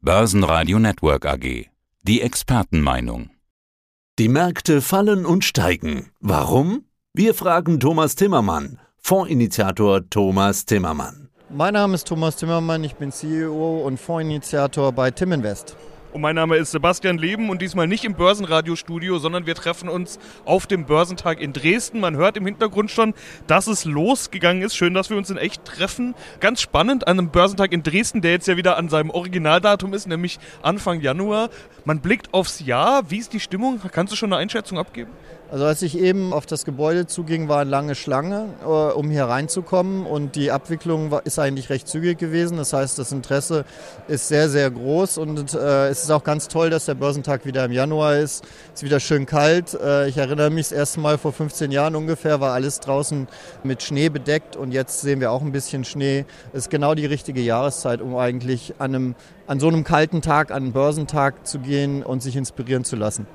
Börsenradio Network AG. Die Expertenmeinung. Die Märkte fallen und steigen. Warum? Wir fragen Thomas Timmermann, Fondsinitiator Thomas Timmermann. Mein Name ist Thomas Timmermann, ich bin CEO und Fondsinitiator bei Timinvest. Und mein Name ist Sebastian Leben und diesmal nicht im Börsenradiostudio, sondern wir treffen uns auf dem Börsentag in Dresden. Man hört im Hintergrund schon, dass es losgegangen ist. Schön, dass wir uns in echt treffen. Ganz spannend an einem Börsentag in Dresden, der jetzt ja wieder an seinem Originaldatum ist, nämlich Anfang Januar. Man blickt aufs Jahr. Wie ist die Stimmung? Kannst du schon eine Einschätzung abgeben? Also als ich eben auf das Gebäude zuging, war eine lange Schlange, äh, um hier reinzukommen und die Abwicklung war, ist eigentlich recht zügig gewesen. Das heißt, das Interesse ist sehr, sehr groß und äh, es ist auch ganz toll, dass der Börsentag wieder im Januar ist. Es ist wieder schön kalt. Äh, ich erinnere mich das erste Mal vor 15 Jahren ungefähr, war alles draußen mit Schnee bedeckt und jetzt sehen wir auch ein bisschen Schnee. Es ist genau die richtige Jahreszeit, um eigentlich an, einem, an so einem kalten Tag, an einen Börsentag zu gehen und sich inspirieren zu lassen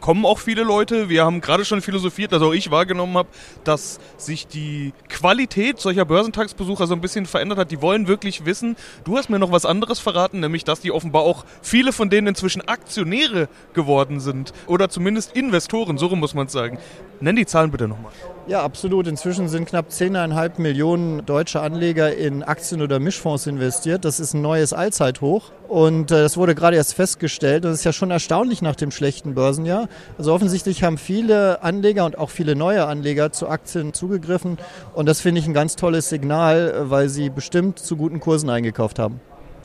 kommen auch viele Leute. Wir haben gerade schon philosophiert, dass auch ich wahrgenommen habe, dass sich die Qualität solcher Börsentagsbesucher so ein bisschen verändert hat. Die wollen wirklich wissen. Du hast mir noch was anderes verraten, nämlich dass die offenbar auch viele von denen inzwischen Aktionäre geworden sind oder zumindest Investoren, so muss man sagen. Nenn die Zahlen bitte nochmal. Ja, absolut. Inzwischen sind knapp 10,5 Millionen deutsche Anleger in Aktien oder Mischfonds investiert. Das ist ein neues Allzeithoch. Und äh, das wurde gerade erst festgestellt. Das ist ja schon erstaunlich nach dem schlechten Börsenjahr. Also offensichtlich haben viele Anleger und auch viele neue Anleger zu Aktien zugegriffen. Und das finde ich ein ganz tolles Signal, weil sie bestimmt zu guten Kursen eingekauft haben.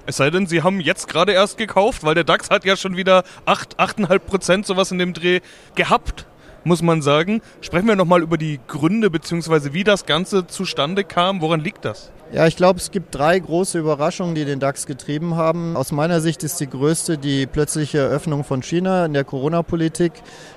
Es sei denn, Sie haben jetzt gerade erst gekauft, weil der DAX hat ja schon wieder 8, 8,5 Prozent sowas in dem Dreh gehabt muss man sagen. Sprechen wir nochmal über die Gründe bzw. wie das Ganze zustande kam. Woran liegt das? Ja, ich glaube, es gibt drei große Überraschungen, die den DAX getrieben haben. Aus meiner Sicht ist die größte die plötzliche Öffnung von China in der Corona-Politik.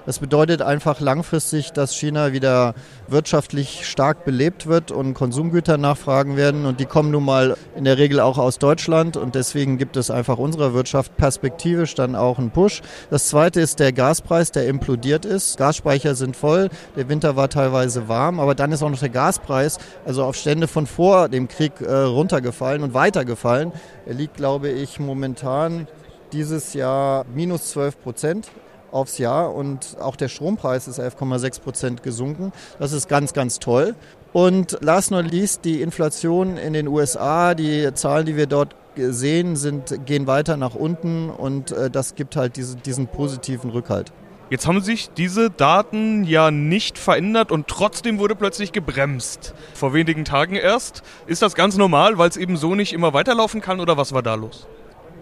Das bedeutet einfach langfristig, dass China wieder wirtschaftlich stark belebt wird und Konsumgüter nachfragen werden. Und die kommen nun mal in der Regel auch aus Deutschland. Und deswegen gibt es einfach unserer Wirtschaft perspektivisch dann auch einen Push. Das zweite ist der Gaspreis, der implodiert ist. Gasspeicher sind voll. Der Winter war teilweise warm. Aber dann ist auch noch der Gaspreis, also auf Stände von vor dem Krieg, Krieg äh, runtergefallen und weitergefallen. Er liegt, glaube ich, momentan dieses Jahr minus 12 Prozent aufs Jahr und auch der Strompreis ist 11,6 Prozent gesunken. Das ist ganz, ganz toll. Und last not least, die Inflation in den USA, die Zahlen, die wir dort sehen, sind, gehen weiter nach unten und äh, das gibt halt diese, diesen positiven Rückhalt. Jetzt haben sich diese Daten ja nicht verändert und trotzdem wurde plötzlich gebremst. Vor wenigen Tagen erst. Ist das ganz normal, weil es eben so nicht immer weiterlaufen kann oder was war da los?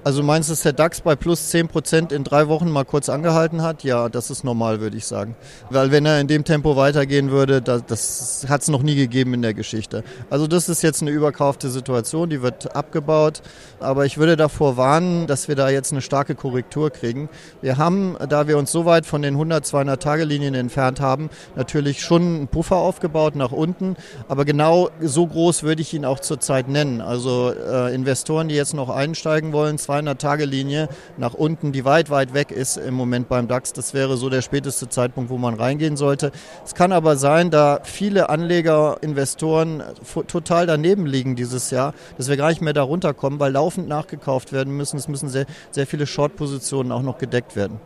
Also meinst du, dass der DAX bei plus 10 Prozent in drei Wochen mal kurz angehalten hat? Ja, das ist normal, würde ich sagen. Weil wenn er in dem Tempo weitergehen würde, das, das hat es noch nie gegeben in der Geschichte. Also das ist jetzt eine überkaufte Situation, die wird abgebaut. Aber ich würde davor warnen, dass wir da jetzt eine starke Korrektur kriegen. Wir haben, da wir uns so weit von den 100, 200 Tagelinien entfernt haben, natürlich schon einen Puffer aufgebaut nach unten. Aber genau so groß würde ich ihn auch zurzeit nennen. Also äh, Investoren, die jetzt noch einsteigen wollen, 200-Tage-Linie nach unten, die weit, weit weg ist im Moment beim DAX. Das wäre so der späteste Zeitpunkt, wo man reingehen sollte. Es kann aber sein, da viele Anleger, Investoren total daneben liegen dieses Jahr, dass wir gar nicht mehr da runterkommen, weil laufend nachgekauft werden müssen. Es müssen sehr, sehr viele Short-Positionen auch noch gedeckt werden.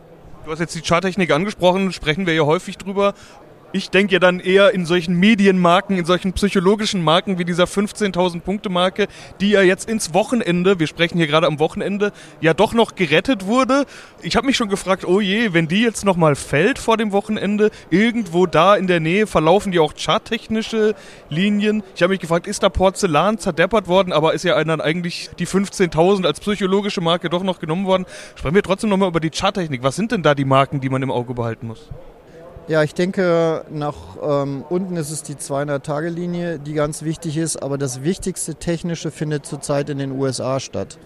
Du hast jetzt die Charttechnik angesprochen, sprechen wir ja häufig drüber. Ich denke ja dann eher in solchen Medienmarken, in solchen psychologischen Marken wie dieser 15.000 Punkte Marke, die ja jetzt ins Wochenende, wir sprechen hier gerade am Wochenende, ja doch noch gerettet wurde. Ich habe mich schon gefragt, oh je, wenn die jetzt nochmal fällt vor dem Wochenende, irgendwo da in der Nähe verlaufen die auch charttechnische Linien. Ich habe mich gefragt, ist da Porzellan zerdeppert worden, aber ist ja dann eigentlich die 15.000 als psychologische Marke doch noch genommen worden. Sprechen wir trotzdem nochmal über die Charttechnik. Was sind denn da die Marken, die man im Auge behalten muss? Ja, ich denke, nach ähm, unten ist es die 200-Tage-Linie, die ganz wichtig ist, aber das wichtigste Technische findet zurzeit in den USA statt.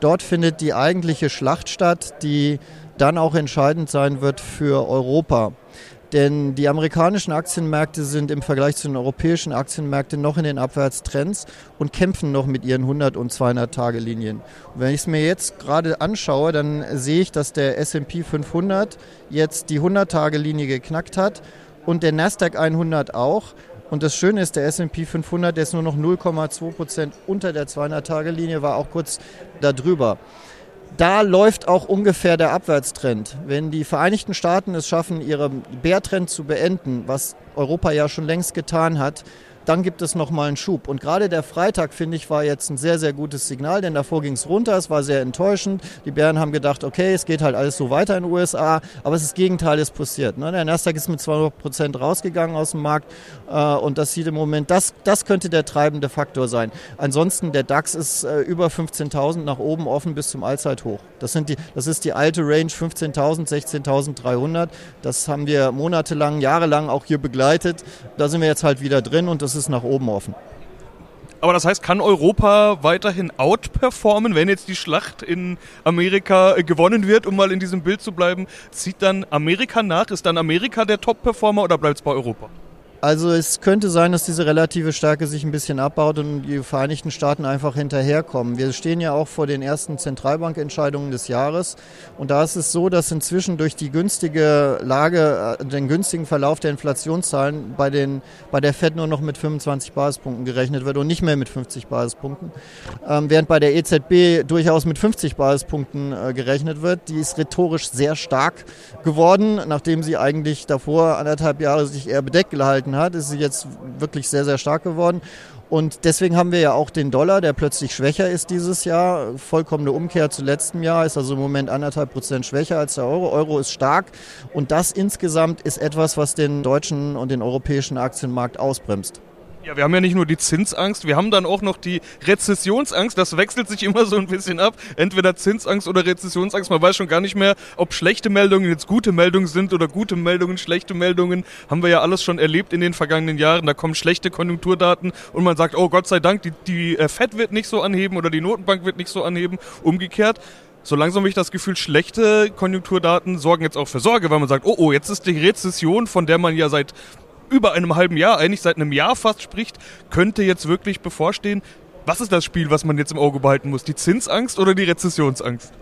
Dort findet die eigentliche Schlacht statt, die dann auch entscheidend sein wird für Europa. Denn die amerikanischen Aktienmärkte sind im Vergleich zu den europäischen Aktienmärkten noch in den Abwärtstrends und kämpfen noch mit ihren 100 und 200 Tage Linien. Und wenn ich es mir jetzt gerade anschaue, dann sehe ich, dass der S&P 500 jetzt die 100 Tage Linie geknackt hat und der Nasdaq 100 auch. Und das Schöne ist, der S&P 500, der ist nur noch 0,2 Prozent unter der 200 Tage Linie, war auch kurz darüber. Da läuft auch ungefähr der Abwärtstrend. Wenn die Vereinigten Staaten es schaffen, ihren Bärtrend zu beenden, was Europa ja schon längst getan hat, dann gibt es nochmal einen Schub. Und gerade der Freitag, finde ich, war jetzt ein sehr, sehr gutes Signal, denn davor ging es runter, es war sehr enttäuschend. Die Bären haben gedacht, okay, es geht halt alles so weiter in den USA, aber das Gegenteil ist passiert. Ne? Der Nasdaq ist mit 200 Prozent rausgegangen aus dem Markt äh, und das sieht im Moment, das, das könnte der treibende Faktor sein. Ansonsten, der DAX ist äh, über 15.000 nach oben offen bis zum Allzeithoch. Das, sind die, das ist die alte Range 15.000, 16.300. Das haben wir monatelang, jahrelang auch hier begleitet. Da sind wir jetzt halt wieder drin und das ist nach oben offen. Aber das heißt, kann Europa weiterhin outperformen, wenn jetzt die Schlacht in Amerika äh, gewonnen wird, um mal in diesem Bild zu bleiben? Zieht dann Amerika nach? Ist dann Amerika der Top-Performer oder bleibt es bei Europa? Also es könnte sein, dass diese relative Stärke sich ein bisschen abbaut und die Vereinigten Staaten einfach hinterherkommen. Wir stehen ja auch vor den ersten Zentralbankentscheidungen des Jahres und da ist es so, dass inzwischen durch die günstige Lage, äh, den günstigen Verlauf der Inflationszahlen bei, den, bei der Fed nur noch mit 25 Basispunkten gerechnet wird und nicht mehr mit 50 Basispunkten, ähm, während bei der EZB durchaus mit 50 Basispunkten äh, gerechnet wird. Die ist rhetorisch sehr stark geworden, nachdem sie eigentlich davor anderthalb Jahre sich eher bedeckt gehalten gehalten hat, ist sie jetzt wirklich sehr, sehr stark geworden. Und deswegen haben wir ja auch den Dollar, der plötzlich schwächer ist dieses Jahr. Vollkommene Umkehr zu letztem Jahr, ist also im Moment anderthalb Prozent schwächer als der Euro. Euro ist stark und das insgesamt ist etwas, was den deutschen und den europäischen Aktienmarkt ausbremst. Ja, wir haben ja nicht nur die Zinsangst, wir haben dann auch noch die Rezessionsangst. Das wechselt sich immer so ein bisschen ab. Entweder Zinsangst oder Rezessionsangst. Man weiß schon gar nicht mehr, ob schlechte Meldungen jetzt gute Meldungen sind oder gute Meldungen schlechte Meldungen. Haben wir ja alles schon erlebt in den vergangenen Jahren. Da kommen schlechte Konjunkturdaten und man sagt, oh Gott sei Dank, die, die äh, FED wird nicht so anheben oder die Notenbank wird nicht so anheben. Umgekehrt so langsam habe ich das Gefühl, schlechte Konjunkturdaten sorgen jetzt auch für Sorge, weil man sagt, oh, oh, jetzt ist die Rezession, von der man ja seit über einem halben Jahr, eigentlich seit einem Jahr fast spricht, könnte jetzt wirklich bevorstehen. Was ist das Spiel, was man jetzt im Auge behalten muss? Die Zinsangst oder die Rezessionsangst?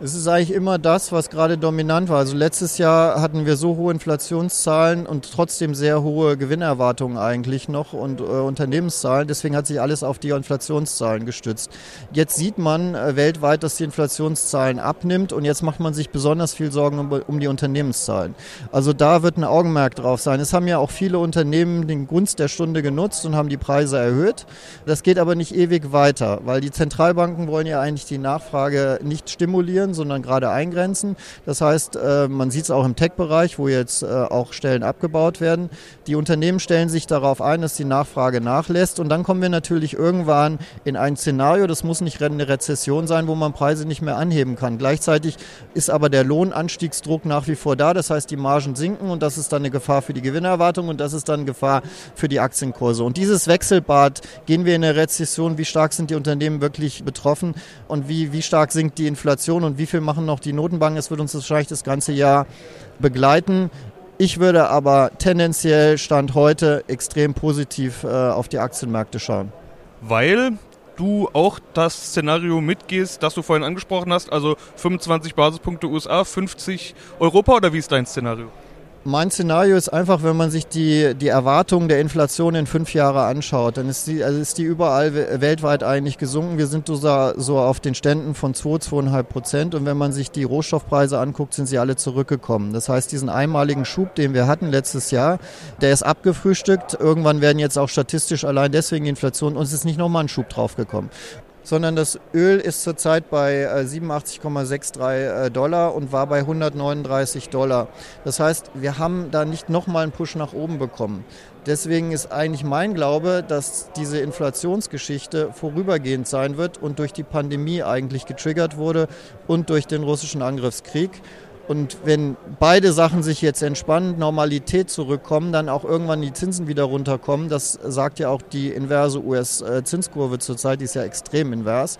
Es ist eigentlich immer das, was gerade dominant war. Also letztes Jahr hatten wir so hohe Inflationszahlen und trotzdem sehr hohe Gewinnerwartungen eigentlich noch und äh, Unternehmenszahlen. Deswegen hat sich alles auf die Inflationszahlen gestützt. Jetzt sieht man äh, weltweit, dass die Inflationszahlen abnimmt und jetzt macht man sich besonders viel Sorgen um, um, die Unternehmenszahlen. Also da wird ein Augenmerk drauf sein. Es haben ja auch viele Unternehmen den Gunst der Stunde genutzt und haben die Preise erhöht. Das geht aber nicht ewig weiter, weil die Zentralbanken wollen ja eigentlich die Nachfrage nicht stimulieren reduzieren, sondern gerade eingrenzen. Das heißt, äh, man sieht es auch im Tech-Bereich, wo jetzt äh, auch Stellen abgebaut werden. Die Unternehmen stellen sich darauf ein, dass die Nachfrage nachlässt. Und dann kommen wir natürlich irgendwann in ein Szenario, das muss nicht eine Rezession sein, wo man Preise nicht mehr anheben kann. Gleichzeitig ist aber der Lohnanstiegsdruck nach wie vor da. Das heißt, die Margen sinken und das ist dann eine Gefahr für die Gewinnerwartung und das ist dann Gefahr für die Aktienkurse. Und dieses Wechselbad, gehen wir in eine Rezession, wie stark sind die Unternehmen wirklich betroffen und wie, wie stark sinkt die Inflation und und wie viel machen noch die Notenbanken. Es wird uns wahrscheinlich das ganze Jahr begleiten. Ich würde aber tendenziell Stand heute extrem positiv äh, auf die Aktienmärkte schauen. Weil du auch das Szenario mitgehst, das du vorhin angesprochen hast, also 25 Basispunkte USA, 50 Europa oder wie ist dein Szenario? Mein Szenario ist einfach, wenn man sich die, die Erwartungen der Inflation in fünf Jahre anschaut, dann ist die, also ist die überall weltweit eigentlich gesunken. Wir sind so, so auf den Ständen von 2, 2,5 Prozent und wenn man sich die Rohstoffpreise anguckt, sind sie alle zurückgekommen. Das heißt, diesen einmaligen Schub, den wir hatten letztes Jahr, der ist abgefrühstückt. Irgendwann werden jetzt auch statistisch allein deswegen die Inflation, uns ist nicht nochmal ein Schub draufgekommen sondern das Öl ist zurzeit bei 87,63 äh, äh, Dollar und war bei 139 Dollar. Das heißt, wir haben da nicht nochmal einen Push nach oben bekommen. Deswegen ist eigentlich mein Glaube, dass diese Inflationsgeschichte vorübergehend sein wird und durch die Pandemie eigentlich getriggert wurde und durch den russischen Angriffskrieg. Und wenn beide Sachen sich jetzt entspannen, Normalität zurückkommen, dann auch irgendwann die Zinsen wieder runterkommen. Das sagt ja auch die inverse US-Zinskurve zurzeit, die ist ja extrem invers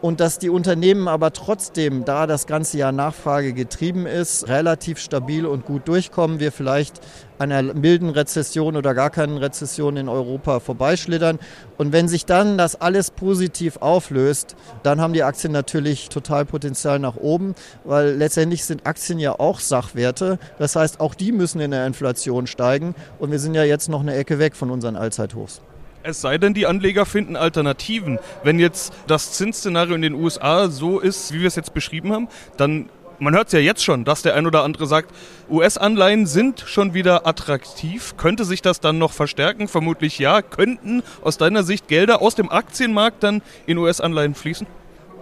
und dass die Unternehmen aber trotzdem, da das ganze Jahr Nachfrage getrieben ist, relativ stabil und gut durchkommen. Wir vielleicht einer milden Rezession oder gar keinen Rezession in Europa vorbeischlittern. Und wenn sich dann das alles positiv auflöst, dann haben die Aktien natürlich total Potenzial nach oben, weil letztendlich sind Aktien ja auch Sachwerte. Das heißt, auch die müssen in der Inflation steigen. Und wir sind ja jetzt noch eine Ecke weg von unseren Allzeithochs. Es sei denn, die Anleger finden Alternativen. Wenn jetzt das Zinsszenario in den USA so ist, wie wir es jetzt beschrieben haben, dann man hört es ja jetzt schon, dass der ein oder andere sagt, US-Anleihen sind schon wieder attraktiv. Könnte sich das dann noch verstärken? Vermutlich ja. Könnten aus deiner Sicht Gelder aus dem Aktienmarkt dann in US-Anleihen fließen?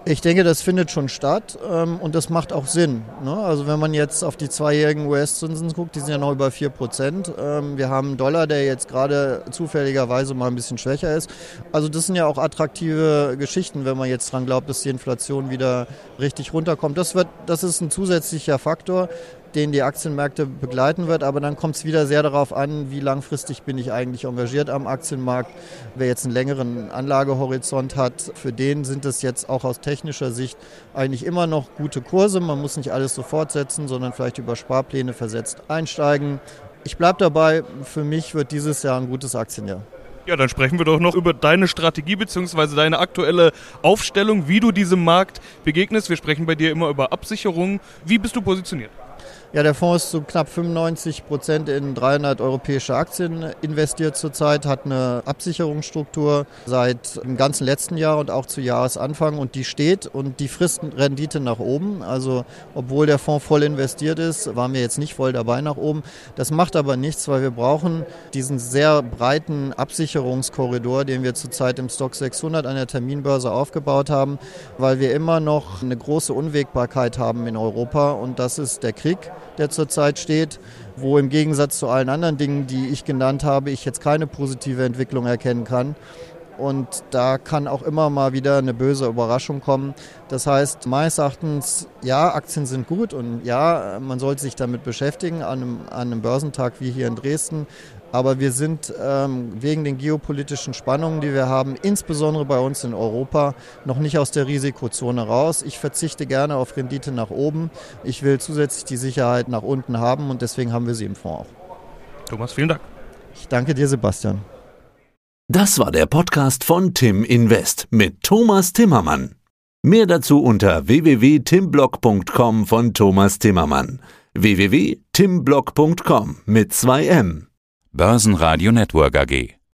Ich denke, das findet schon statt ähm, und das macht auch Sinn. Ne? Also wenn man jetzt auf die zweijährigen US-Zinsen guckt, die sind ja noch über 4 Prozent. Ähm, wir haben einen Dollar, der jetzt gerade zufälligerweise mal ein bisschen schwächer ist. Also das sind ja auch attraktive Geschichten, wenn man jetzt dran glaubt, dass die Inflation wieder richtig runterkommt. Das, wird, das ist ein zusätzlicher Faktor den die Aktienmärkte begleiten wird. Aber dann kommt es wieder sehr darauf an, wie langfristig bin ich eigentlich engagiert am Aktienmarkt. Wer jetzt einen längeren Anlagehorizont hat, für den sind es jetzt auch aus technischer Sicht eigentlich immer noch gute Kurse. Man muss nicht alles sofort setzen, sondern vielleicht über Sparpläne versetzt einsteigen. Ich bleibe dabei, für mich wird dieses Jahr ein gutes Aktienjahr. Ja, dann sprechen wir doch noch über deine Strategie bzw. deine aktuelle Aufstellung, wie du diesem Markt begegnest. Wir sprechen bei dir immer über Absicherungen. Wie bist du positioniert? Ja, der Fonds ist zu knapp 95 Prozent in 300 europäische Aktien investiert zurzeit, hat eine Absicherungsstruktur seit dem ganzen letzten Jahr und auch zu Jahresanfang und die steht und die frisst Rendite nach oben. Also obwohl der Fonds voll investiert ist, waren wir jetzt nicht voll dabei nach oben. Das macht aber nichts, weil wir brauchen diesen sehr breiten Absicherungskorridor, den wir zurzeit im Stock 600 an der Terminbörse aufgebaut haben, weil wir immer noch eine große Unwägbarkeit haben in Europa und das ist der Krieg der zurzeit steht, wo im Gegensatz zu allen anderen Dingen, die ich genannt habe, ich jetzt keine positive Entwicklung erkennen kann. Und da kann auch immer mal wieder eine böse Überraschung kommen. Das heißt, meines Erachtens, ja, Aktien sind gut und ja, man sollte sich damit beschäftigen an einem, an einem Börsentag wie hier in Dresden. Aber wir sind ähm, wegen den geopolitischen Spannungen, die wir haben, insbesondere bei uns in Europa, noch nicht aus der Risikozone raus. Ich verzichte gerne auf Rendite nach oben. Ich will zusätzlich die Sicherheit nach unten haben und deswegen haben wir sie im Fonds auch. Thomas, vielen Dank. Ich danke dir, Sebastian. Das war der Podcast von Tim Invest mit Thomas Timmermann. Mehr dazu unter www.timblock.com von Thomas Timmermann. www.timblock.com mit 2 M. Börsenradio Network AG.